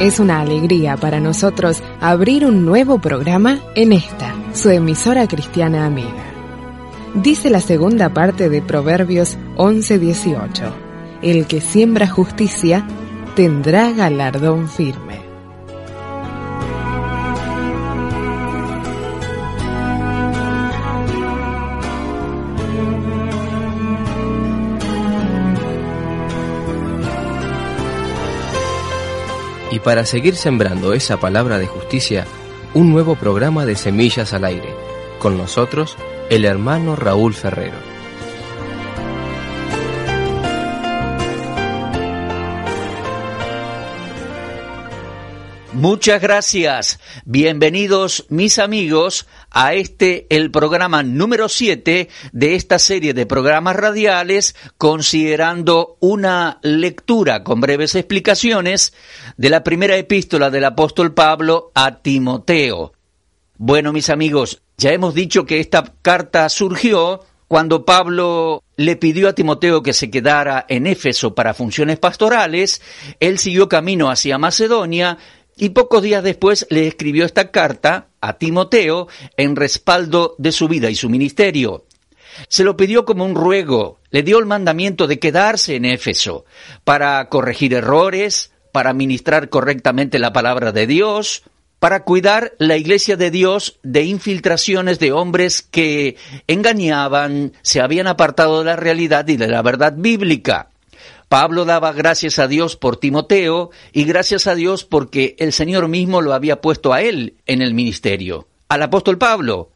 Es una alegría para nosotros abrir un nuevo programa en esta, su emisora cristiana amiga. Dice la segunda parte de Proverbios 11:18, el que siembra justicia tendrá galardón firme. Para seguir sembrando esa palabra de justicia, un nuevo programa de Semillas al Aire. Con nosotros, el hermano Raúl Ferrero. Muchas gracias. Bienvenidos mis amigos a este, el programa número 7 de esta serie de programas radiales, considerando una lectura con breves explicaciones de la primera epístola del apóstol Pablo a Timoteo. Bueno, mis amigos, ya hemos dicho que esta carta surgió cuando Pablo le pidió a Timoteo que se quedara en Éfeso para funciones pastorales, él siguió camino hacia Macedonia y pocos días después le escribió esta carta a Timoteo en respaldo de su vida y su ministerio. Se lo pidió como un ruego, le dio el mandamiento de quedarse en Éfeso para corregir errores, para ministrar correctamente la palabra de Dios, para cuidar la iglesia de Dios de infiltraciones de hombres que engañaban, se habían apartado de la realidad y de la verdad bíblica. Pablo daba gracias a Dios por Timoteo y gracias a Dios porque el Señor mismo lo había puesto a él en el ministerio, al apóstol Pablo.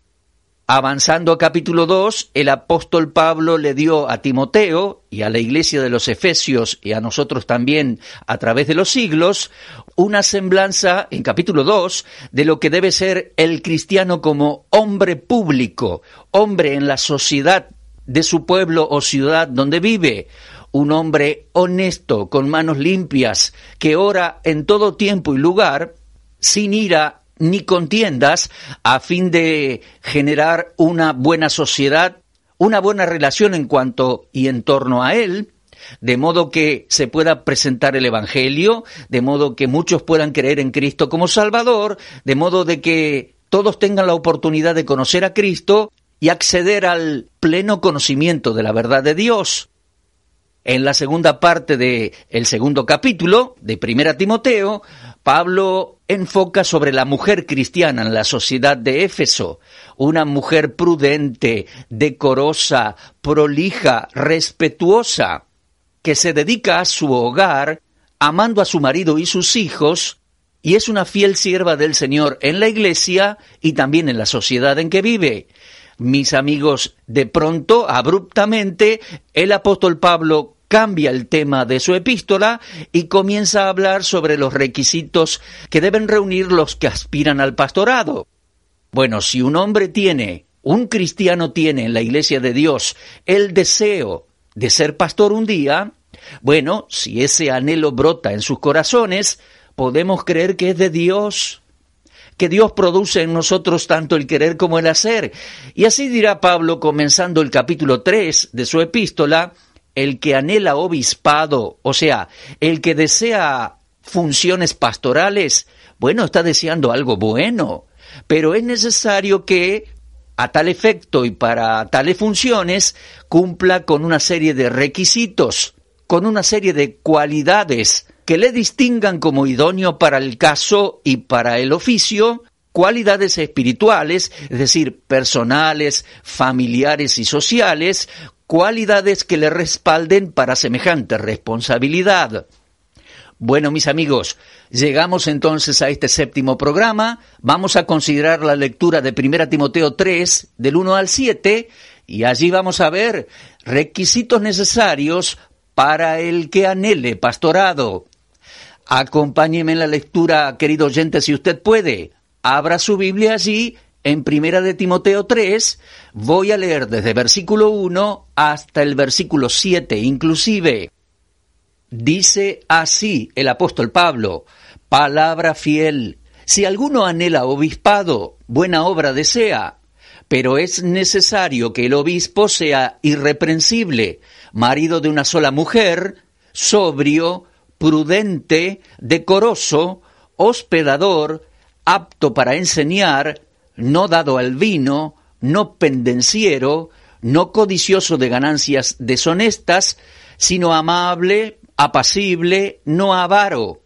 Avanzando a capítulo 2, el apóstol Pablo le dio a Timoteo y a la iglesia de los Efesios y a nosotros también a través de los siglos una semblanza en capítulo 2 de lo que debe ser el cristiano como hombre público, hombre en la sociedad de su pueblo o ciudad donde vive, un hombre honesto, con manos limpias, que ora en todo tiempo y lugar, sin ira ni contiendas a fin de generar una buena sociedad, una buena relación en cuanto y en torno a él, de modo que se pueda presentar el Evangelio, de modo que muchos puedan creer en Cristo como Salvador, de modo de que todos tengan la oportunidad de conocer a Cristo y acceder al pleno conocimiento de la verdad de Dios. En la segunda parte del el segundo capítulo de Primera Timoteo, Pablo enfoca sobre la mujer cristiana en la sociedad de Éfeso, una mujer prudente, decorosa, prolija, respetuosa, que se dedica a su hogar, amando a su marido y sus hijos, y es una fiel sierva del Señor en la iglesia y también en la sociedad en que vive. Mis amigos, de pronto, abruptamente, el apóstol Pablo cambia el tema de su epístola y comienza a hablar sobre los requisitos que deben reunir los que aspiran al pastorado. Bueno, si un hombre tiene, un cristiano tiene en la iglesia de Dios el deseo de ser pastor un día, bueno, si ese anhelo brota en sus corazones, podemos creer que es de Dios, que Dios produce en nosotros tanto el querer como el hacer. Y así dirá Pablo comenzando el capítulo 3 de su epístola, el que anhela obispado, o sea, el que desea funciones pastorales, bueno, está deseando algo bueno, pero es necesario que a tal efecto y para tales funciones cumpla con una serie de requisitos, con una serie de cualidades que le distingan como idóneo para el caso y para el oficio, cualidades espirituales, es decir, personales, familiares y sociales, cualidades que le respalden para semejante responsabilidad. Bueno, mis amigos, llegamos entonces a este séptimo programa. Vamos a considerar la lectura de 1 Timoteo 3, del 1 al 7, Y allí vamos a ver requisitos necesarios para el que anhele pastorado. Acompáñeme en la lectura, querido oyente, si usted puede. Abra su Biblia allí en Primera de Timoteo 3. Voy a leer desde versículo 1 hasta el versículo 7 inclusive. Dice así el apóstol Pablo, palabra fiel. Si alguno anhela obispado, buena obra desea, pero es necesario que el obispo sea irreprensible, marido de una sola mujer, sobrio, prudente, decoroso, hospedador, apto para enseñar, no dado al vino, no pendenciero, no codicioso de ganancias deshonestas, sino amable, apacible, no avaro,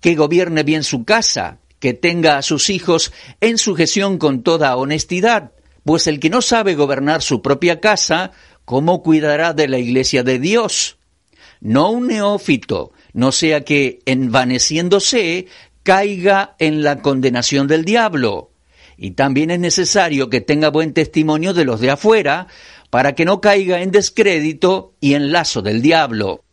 que gobierne bien su casa, que tenga a sus hijos en sujeción con toda honestidad, pues el que no sabe gobernar su propia casa, ¿cómo cuidará de la iglesia de Dios? No un neófito, no sea que, envaneciéndose, caiga en la condenación del diablo. Y también es necesario que tenga buen testimonio de los de afuera, para que no caiga en descrédito y en lazo del diablo.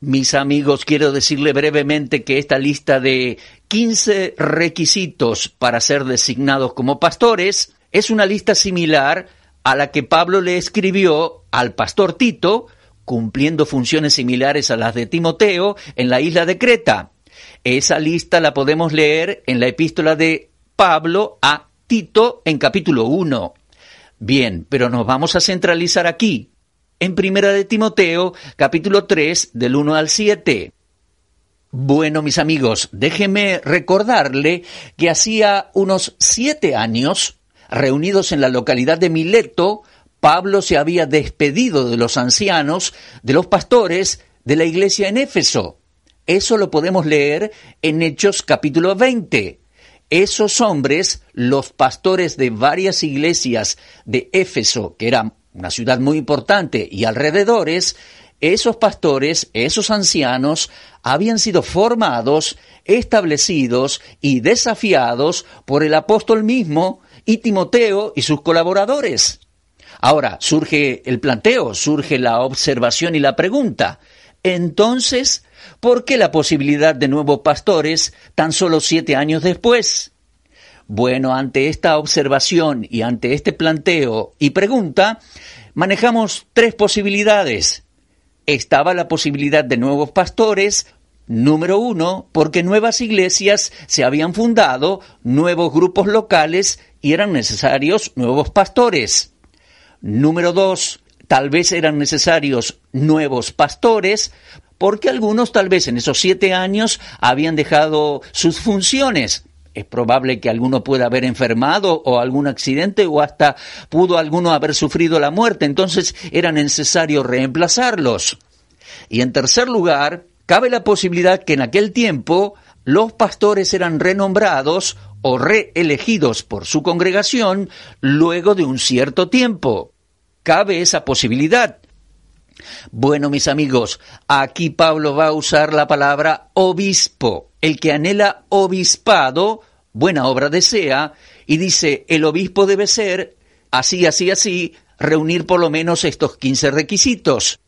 Mis amigos, quiero decirle brevemente que esta lista de 15 requisitos para ser designados como pastores es una lista similar a la que Pablo le escribió al pastor Tito, cumpliendo funciones similares a las de Timoteo en la isla de Creta. Esa lista la podemos leer en la epístola de Pablo a Tito en capítulo 1. Bien, pero nos vamos a centralizar aquí, en Primera de Timoteo, capítulo 3, del 1 al 7. Bueno, mis amigos, déjenme recordarle que hacía unos siete años, reunidos en la localidad de Mileto, Pablo se había despedido de los ancianos, de los pastores de la iglesia en Éfeso. Eso lo podemos leer en Hechos capítulo 20. Esos hombres, los pastores de varias iglesias de Éfeso, que eran una ciudad muy importante, y alrededores, esos pastores, esos ancianos, habían sido formados, establecidos y desafiados por el apóstol mismo y Timoteo y sus colaboradores. Ahora surge el planteo, surge la observación y la pregunta. Entonces, ¿por qué la posibilidad de nuevos pastores tan solo siete años después? Bueno, ante esta observación y ante este planteo y pregunta, manejamos tres posibilidades. Estaba la posibilidad de nuevos pastores, número uno, porque nuevas iglesias se habían fundado, nuevos grupos locales y eran necesarios nuevos pastores. Número dos, tal vez eran necesarios nuevos pastores, porque algunos tal vez en esos siete años habían dejado sus funciones es probable que alguno pueda haber enfermado o algún accidente o hasta pudo alguno haber sufrido la muerte, entonces era necesario reemplazarlos. Y en tercer lugar, cabe la posibilidad que en aquel tiempo los pastores eran renombrados o reelegidos por su congregación luego de un cierto tiempo. Cabe esa posibilidad. Bueno, mis amigos, aquí Pablo va a usar la palabra obispo. El que anhela obispado, buena obra desea, y dice, el obispo debe ser, así, así, así, reunir por lo menos estos 15 requisitos.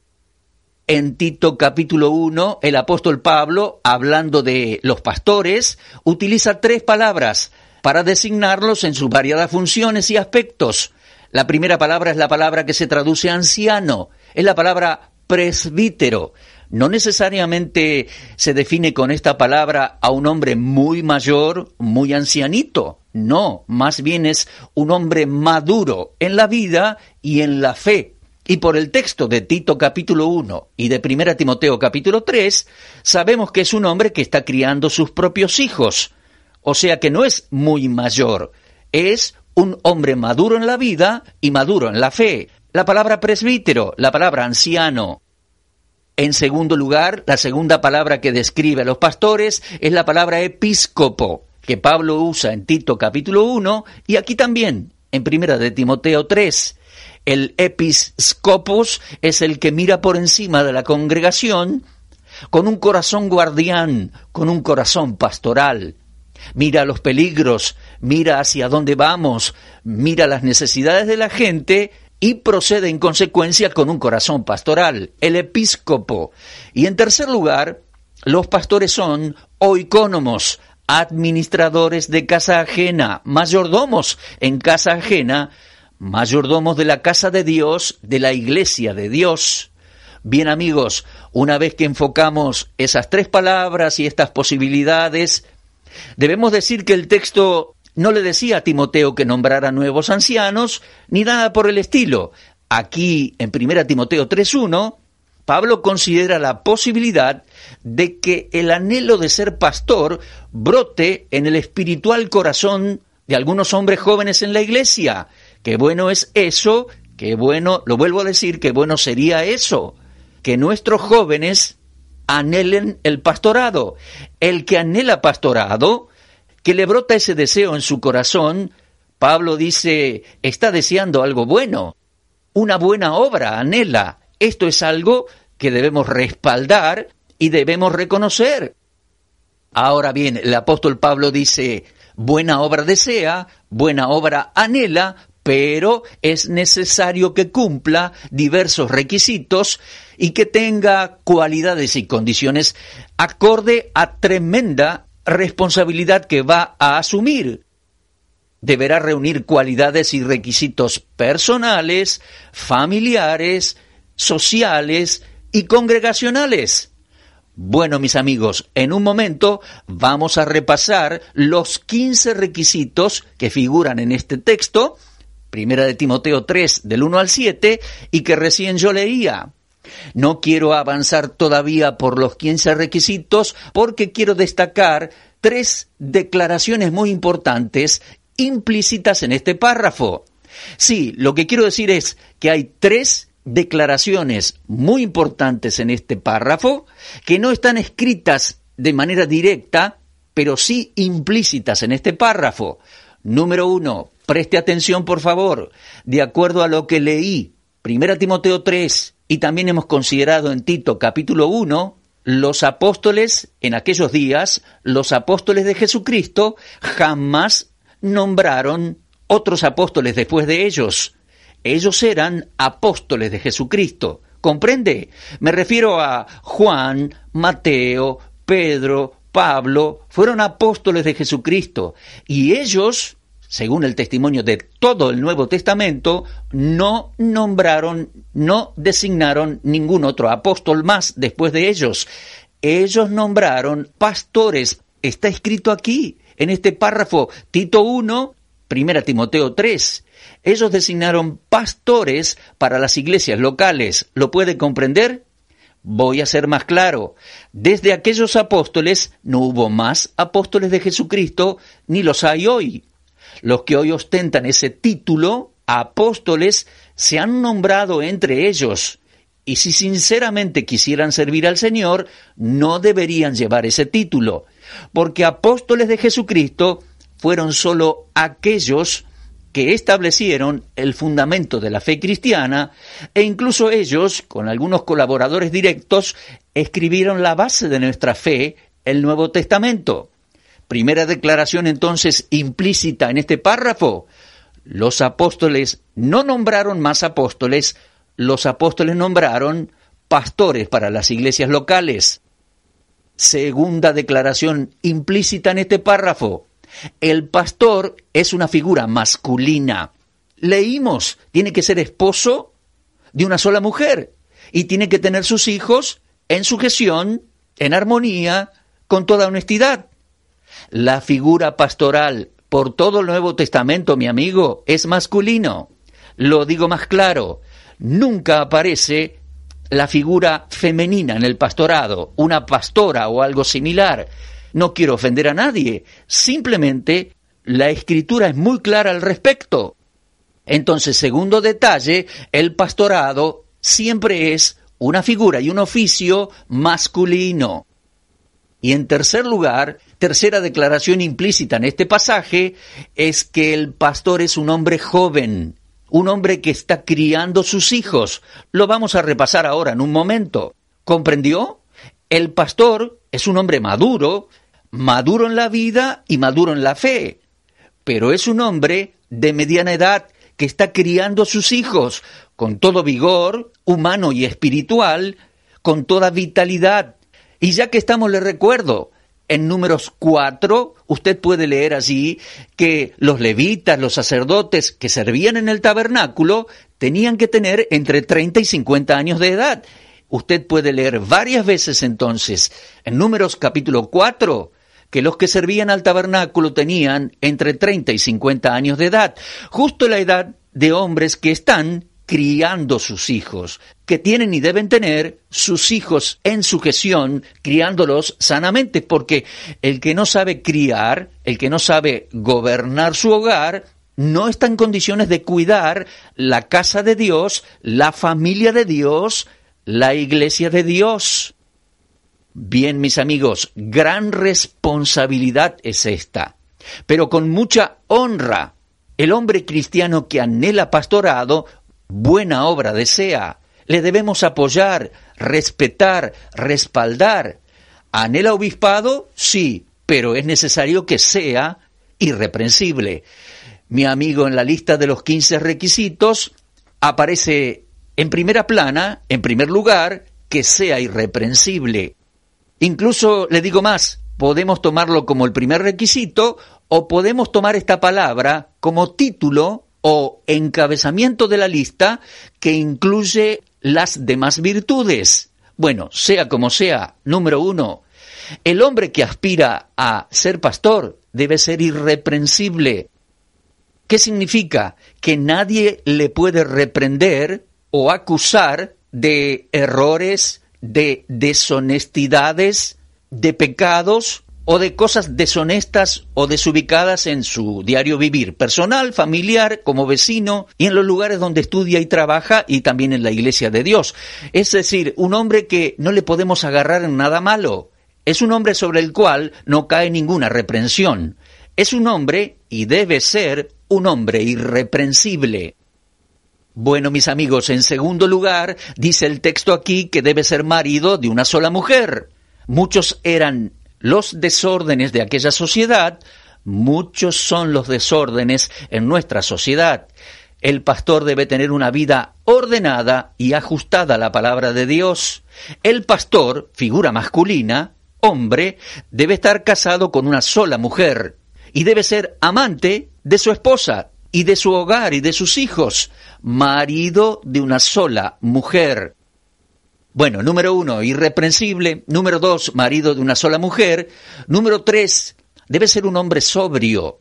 En Tito capítulo 1, el apóstol Pablo, hablando de los pastores, utiliza tres palabras para designarlos en sus variadas funciones y aspectos. La primera palabra es la palabra que se traduce anciano, es la palabra presbítero. No necesariamente se define con esta palabra a un hombre muy mayor, muy ancianito. No, más bien es un hombre maduro en la vida y en la fe. Y por el texto de Tito capítulo 1 y de 1 Timoteo capítulo 3, sabemos que es un hombre que está criando sus propios hijos. O sea que no es muy mayor, es un hombre maduro en la vida y maduro en la fe. La palabra presbítero, la palabra anciano. En segundo lugar, la segunda palabra que describe a los pastores es la palabra episcopo, que Pablo usa en Tito capítulo 1 y aquí también, en primera de Timoteo 3. El episcopos es el que mira por encima de la congregación con un corazón guardián, con un corazón pastoral. Mira los peligros, mira hacia dónde vamos, mira las necesidades de la gente y procede en consecuencia con un corazón pastoral, el episcopo. Y en tercer lugar, los pastores son oicónomos, administradores de casa ajena, mayordomos en casa ajena, mayordomos de la casa de Dios, de la iglesia de Dios. Bien amigos, una vez que enfocamos esas tres palabras y estas posibilidades, debemos decir que el texto no le decía a Timoteo que nombrara nuevos ancianos, ni nada por el estilo. Aquí, en 1 Timoteo 3.1, Pablo considera la posibilidad de que el anhelo de ser pastor brote en el espiritual corazón de algunos hombres jóvenes en la iglesia. Qué bueno es eso, qué bueno, lo vuelvo a decir, qué bueno sería eso, que nuestros jóvenes anhelen el pastorado. El que anhela pastorado que le brota ese deseo en su corazón, Pablo dice, está deseando algo bueno, una buena obra, anhela. Esto es algo que debemos respaldar y debemos reconocer. Ahora bien, el apóstol Pablo dice, buena obra desea, buena obra anhela, pero es necesario que cumpla diversos requisitos y que tenga cualidades y condiciones acorde a tremenda responsabilidad que va a asumir. Deberá reunir cualidades y requisitos personales, familiares, sociales y congregacionales. Bueno, mis amigos, en un momento vamos a repasar los 15 requisitos que figuran en este texto, primera de Timoteo 3 del 1 al 7, y que recién yo leía. No quiero avanzar todavía por los 15 requisitos porque quiero destacar tres declaraciones muy importantes implícitas en este párrafo. Sí, lo que quiero decir es que hay tres declaraciones muy importantes en este párrafo que no están escritas de manera directa, pero sí implícitas en este párrafo. Número uno, preste atención por favor, de acuerdo a lo que leí, 1 Timoteo 3, y también hemos considerado en Tito capítulo 1, los apóstoles en aquellos días, los apóstoles de Jesucristo, jamás nombraron otros apóstoles después de ellos. Ellos eran apóstoles de Jesucristo. ¿Comprende? Me refiero a Juan, Mateo, Pedro, Pablo, fueron apóstoles de Jesucristo y ellos según el testimonio de todo el Nuevo Testamento, no nombraron, no designaron ningún otro apóstol más después de ellos. Ellos nombraron pastores. Está escrito aquí, en este párrafo, Tito 1, 1 Timoteo 3. Ellos designaron pastores para las iglesias locales. ¿Lo puede comprender? Voy a ser más claro. Desde aquellos apóstoles no hubo más apóstoles de Jesucristo, ni los hay hoy. Los que hoy ostentan ese título, apóstoles, se han nombrado entre ellos. Y si sinceramente quisieran servir al Señor, no deberían llevar ese título, porque apóstoles de Jesucristo fueron sólo aquellos que establecieron el fundamento de la fe cristiana e incluso ellos, con algunos colaboradores directos, escribieron la base de nuestra fe, el Nuevo Testamento. Primera declaración entonces implícita en este párrafo. Los apóstoles no nombraron más apóstoles, los apóstoles nombraron pastores para las iglesias locales. Segunda declaración implícita en este párrafo. El pastor es una figura masculina. Leímos, tiene que ser esposo de una sola mujer y tiene que tener sus hijos en sujeción, en armonía, con toda honestidad. La figura pastoral por todo el Nuevo Testamento, mi amigo, es masculino. Lo digo más claro, nunca aparece la figura femenina en el pastorado, una pastora o algo similar. No quiero ofender a nadie, simplemente la escritura es muy clara al respecto. Entonces, segundo detalle, el pastorado siempre es una figura y un oficio masculino. Y en tercer lugar, tercera declaración implícita en este pasaje es que el pastor es un hombre joven, un hombre que está criando sus hijos. Lo vamos a repasar ahora en un momento. ¿Comprendió? El pastor es un hombre maduro, maduro en la vida y maduro en la fe, pero es un hombre de mediana edad que está criando a sus hijos con todo vigor, humano y espiritual, con toda vitalidad. Y ya que estamos, le recuerdo, en números 4, usted puede leer allí que los levitas, los sacerdotes que servían en el tabernáculo, tenían que tener entre 30 y 50 años de edad. Usted puede leer varias veces entonces, en números capítulo 4, que los que servían al tabernáculo tenían entre 30 y 50 años de edad, justo la edad de hombres que están criando sus hijos, que tienen y deben tener sus hijos en sujeción, criándolos sanamente, porque el que no sabe criar, el que no sabe gobernar su hogar, no está en condiciones de cuidar la casa de Dios, la familia de Dios, la iglesia de Dios. Bien, mis amigos, gran responsabilidad es esta, pero con mucha honra. El hombre cristiano que anhela pastorado, buena obra desea. Le debemos apoyar, respetar, respaldar. ¿Anhela obispado? Sí, pero es necesario que sea irreprensible. Mi amigo en la lista de los 15 requisitos aparece en primera plana, en primer lugar, que sea irreprensible. Incluso le digo más, podemos tomarlo como el primer requisito o podemos tomar esta palabra como título o encabezamiento de la lista que incluye las demás virtudes. Bueno, sea como sea, número uno, el hombre que aspira a ser pastor debe ser irreprensible. ¿Qué significa? Que nadie le puede reprender o acusar de errores, de deshonestidades, de pecados o de cosas deshonestas o desubicadas en su diario vivir, personal, familiar, como vecino y en los lugares donde estudia y trabaja y también en la iglesia de Dios. Es decir, un hombre que no le podemos agarrar en nada malo. Es un hombre sobre el cual no cae ninguna reprensión. Es un hombre, y debe ser, un hombre irreprensible. Bueno, mis amigos, en segundo lugar, dice el texto aquí que debe ser marido de una sola mujer. Muchos eran los desórdenes de aquella sociedad, muchos son los desórdenes en nuestra sociedad. El pastor debe tener una vida ordenada y ajustada a la palabra de Dios. El pastor, figura masculina, hombre, debe estar casado con una sola mujer y debe ser amante de su esposa y de su hogar y de sus hijos marido de una sola mujer. Bueno, número uno, irreprensible. Número dos, marido de una sola mujer. Número tres, debe ser un hombre sobrio.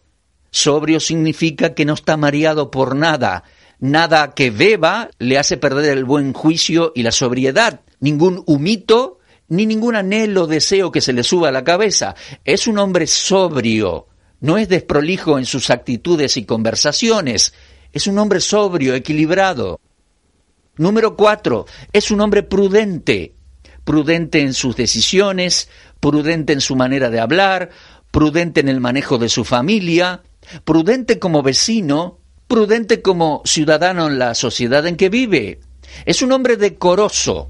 Sobrio significa que no está mareado por nada. Nada que beba le hace perder el buen juicio y la sobriedad. Ningún humito, ni ningún anhelo, deseo que se le suba a la cabeza. Es un hombre sobrio. No es desprolijo en sus actitudes y conversaciones. Es un hombre sobrio, equilibrado. Número cuatro, es un hombre prudente, prudente en sus decisiones, prudente en su manera de hablar, prudente en el manejo de su familia, prudente como vecino, prudente como ciudadano en la sociedad en que vive. Es un hombre decoroso.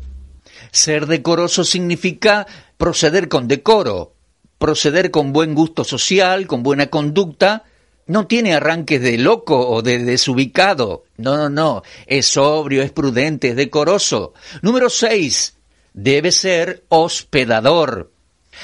Ser decoroso significa proceder con decoro, proceder con buen gusto social, con buena conducta, no tiene arranques de loco o de desubicado. No, no, no. Es sobrio, es prudente, es decoroso. Número seis, debe ser hospedador.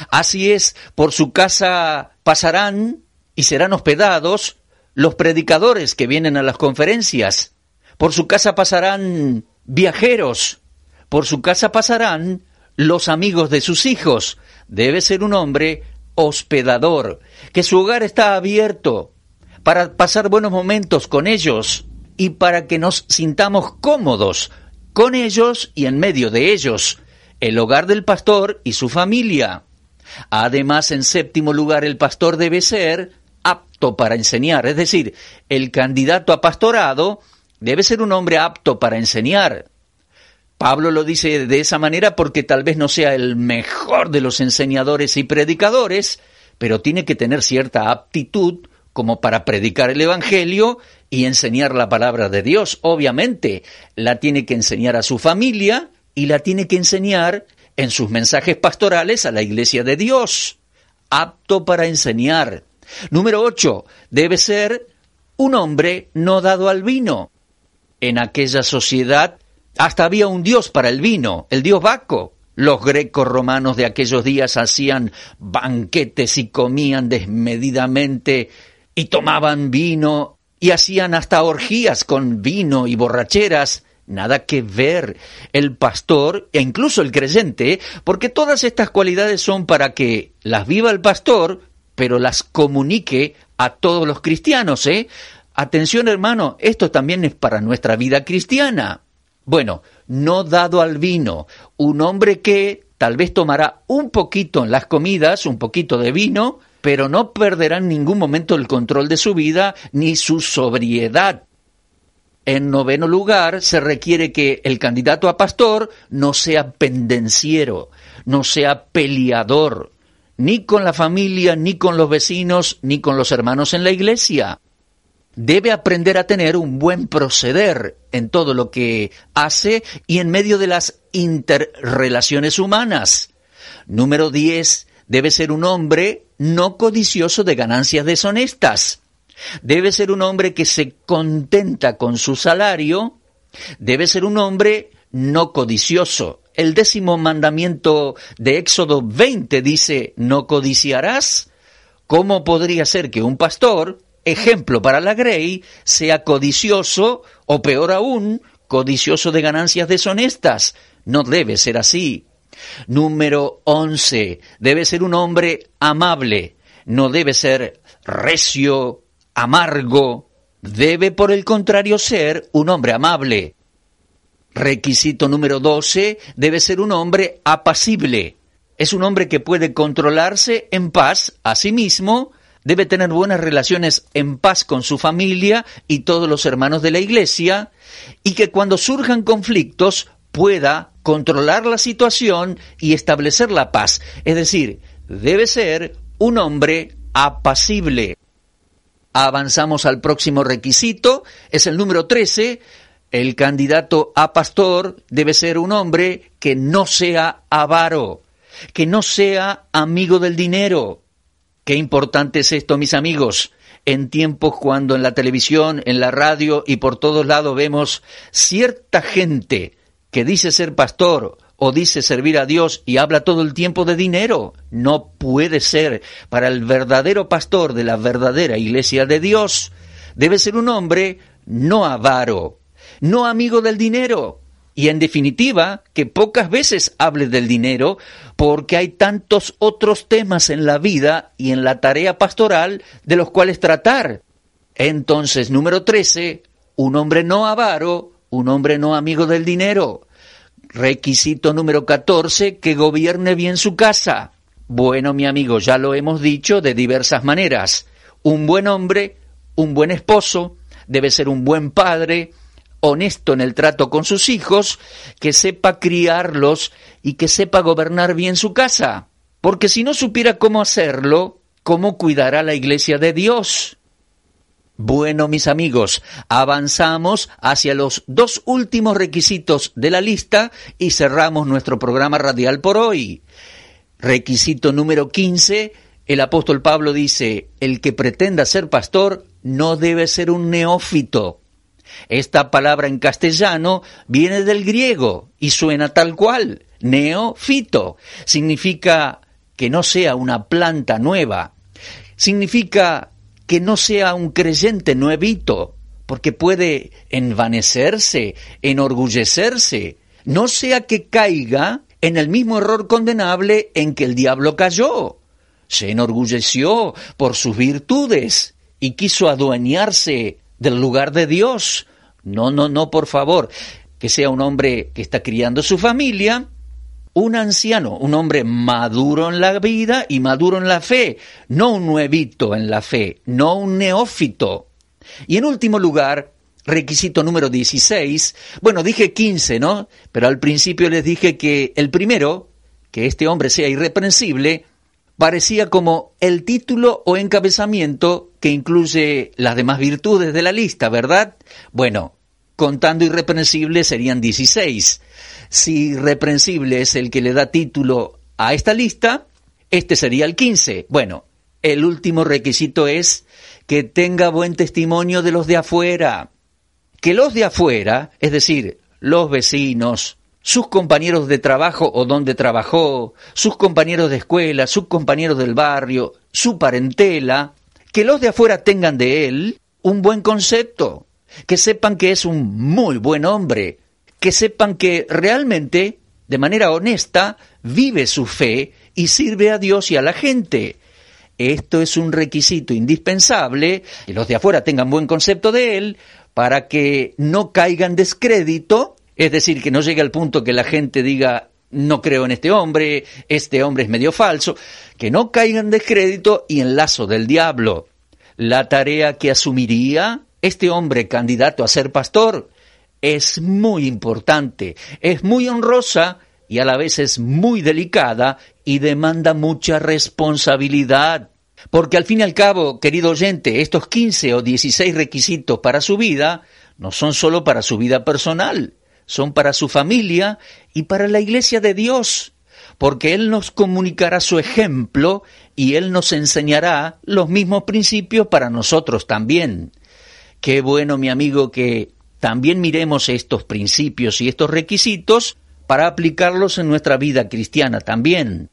Así es, por su casa pasarán y serán hospedados los predicadores que vienen a las conferencias. Por su casa pasarán viajeros. Por su casa pasarán los amigos de sus hijos. Debe ser un hombre hospedador, que su hogar está abierto, para pasar buenos momentos con ellos y para que nos sintamos cómodos con ellos y en medio de ellos, el hogar del pastor y su familia. Además, en séptimo lugar, el pastor debe ser apto para enseñar, es decir, el candidato a pastorado debe ser un hombre apto para enseñar. Pablo lo dice de esa manera porque tal vez no sea el mejor de los enseñadores y predicadores, pero tiene que tener cierta aptitud como para predicar el Evangelio y enseñar la palabra de Dios. Obviamente, la tiene que enseñar a su familia y la tiene que enseñar en sus mensajes pastorales a la iglesia de Dios. Apto para enseñar. Número 8. Debe ser un hombre no dado al vino. En aquella sociedad hasta había un dios para el vino, el dios Baco. Los grecos romanos de aquellos días hacían banquetes y comían desmedidamente y tomaban vino y hacían hasta orgías con vino y borracheras. Nada que ver el pastor e incluso el creyente, porque todas estas cualidades son para que las viva el pastor, pero las comunique a todos los cristianos, ¿eh? Atención hermano, esto también es para nuestra vida cristiana. Bueno, no dado al vino, un hombre que tal vez tomará un poquito en las comidas, un poquito de vino, pero no perderá en ningún momento el control de su vida ni su sobriedad. En noveno lugar, se requiere que el candidato a pastor no sea pendenciero, no sea peleador, ni con la familia, ni con los vecinos, ni con los hermanos en la iglesia debe aprender a tener un buen proceder en todo lo que hace y en medio de las interrelaciones humanas. Número 10. Debe ser un hombre no codicioso de ganancias deshonestas. Debe ser un hombre que se contenta con su salario. Debe ser un hombre no codicioso. El décimo mandamiento de Éxodo 20 dice, no codiciarás. ¿Cómo podría ser que un pastor ejemplo para la Grey, sea codicioso o peor aún, codicioso de ganancias deshonestas. No debe ser así. Número 11. Debe ser un hombre amable. No debe ser recio, amargo. Debe, por el contrario, ser un hombre amable. Requisito número 12. Debe ser un hombre apacible. Es un hombre que puede controlarse en paz a sí mismo debe tener buenas relaciones en paz con su familia y todos los hermanos de la iglesia, y que cuando surjan conflictos pueda controlar la situación y establecer la paz. Es decir, debe ser un hombre apacible. Avanzamos al próximo requisito, es el número 13. El candidato a pastor debe ser un hombre que no sea avaro, que no sea amigo del dinero, Qué importante es esto, mis amigos, en tiempos cuando en la televisión, en la radio y por todos lados vemos cierta gente que dice ser pastor o dice servir a Dios y habla todo el tiempo de dinero. No puede ser. Para el verdadero pastor de la verdadera iglesia de Dios debe ser un hombre no avaro, no amigo del dinero, y en definitiva que pocas veces hable del dinero porque hay tantos otros temas en la vida y en la tarea pastoral de los cuales tratar. Entonces, número 13, un hombre no avaro, un hombre no amigo del dinero. Requisito número 14, que gobierne bien su casa. Bueno, mi amigo, ya lo hemos dicho de diversas maneras. Un buen hombre, un buen esposo, debe ser un buen padre, honesto en el trato con sus hijos, que sepa criarlos y que sepa gobernar bien su casa. Porque si no supiera cómo hacerlo, ¿cómo cuidará la iglesia de Dios? Bueno, mis amigos, avanzamos hacia los dos últimos requisitos de la lista y cerramos nuestro programa radial por hoy. Requisito número 15, el apóstol Pablo dice, el que pretenda ser pastor no debe ser un neófito, esta palabra en castellano viene del griego y suena tal cual, neofito. Significa que no sea una planta nueva. Significa que no sea un creyente nuevito, porque puede envanecerse, enorgullecerse. No sea que caiga en el mismo error condenable en que el diablo cayó. Se enorgulleció por sus virtudes y quiso adueñarse del lugar de Dios. No, no, no, por favor. Que sea un hombre que está criando su familia, un anciano, un hombre maduro en la vida y maduro en la fe, no un nuevito en la fe, no un neófito. Y en último lugar, requisito número 16, bueno, dije 15, ¿no? Pero al principio les dije que el primero, que este hombre sea irreprensible, parecía como el título o encabezamiento que incluye las demás virtudes de la lista, ¿verdad? Bueno, contando irreprensible serían 16. Si irreprensible es el que le da título a esta lista, este sería el 15. Bueno, el último requisito es que tenga buen testimonio de los de afuera. Que los de afuera, es decir, los vecinos, sus compañeros de trabajo o donde trabajó, sus compañeros de escuela, sus compañeros del barrio, su parentela, que los de afuera tengan de él un buen concepto, que sepan que es un muy buen hombre, que sepan que realmente, de manera honesta, vive su fe y sirve a Dios y a la gente. Esto es un requisito indispensable, que los de afuera tengan buen concepto de él, para que no caigan descrédito, es decir, que no llegue al punto que la gente diga no creo en este hombre, este hombre es medio falso, que no caigan descrédito y en lazo del diablo. La tarea que asumiría este hombre candidato a ser pastor es muy importante, es muy honrosa y a la vez es muy delicada y demanda mucha responsabilidad. Porque al fin y al cabo, querido oyente, estos 15 o 16 requisitos para su vida no son solo para su vida personal, son para su familia y para la iglesia de Dios, porque Él nos comunicará su ejemplo y Él nos enseñará los mismos principios para nosotros también. Qué bueno, mi amigo, que también miremos estos principios y estos requisitos para aplicarlos en nuestra vida cristiana también.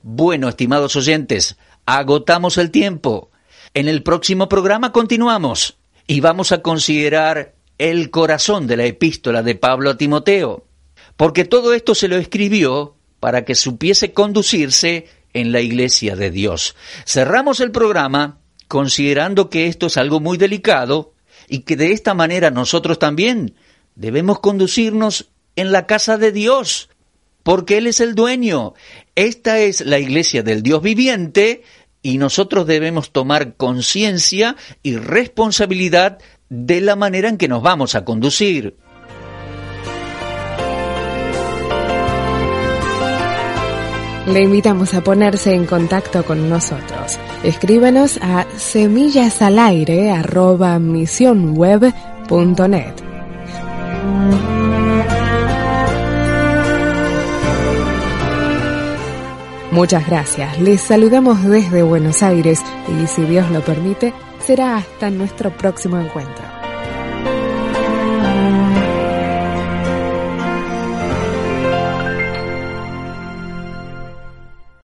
Bueno, estimados oyentes, agotamos el tiempo. En el próximo programa continuamos y vamos a considerar el corazón de la epístola de Pablo a Timoteo, porque todo esto se lo escribió para que supiese conducirse en la iglesia de Dios. Cerramos el programa considerando que esto es algo muy delicado y que de esta manera nosotros también debemos conducirnos en la casa de Dios, porque Él es el dueño. Esta es la iglesia del Dios viviente y nosotros debemos tomar conciencia y responsabilidad de la manera en que nos vamos a conducir. Le invitamos a ponerse en contacto con nosotros. Escríbenos a semillasalaire.misionweb.net. Muchas gracias. Les saludamos desde Buenos Aires y si Dios lo permite, será hasta nuestro próximo encuentro.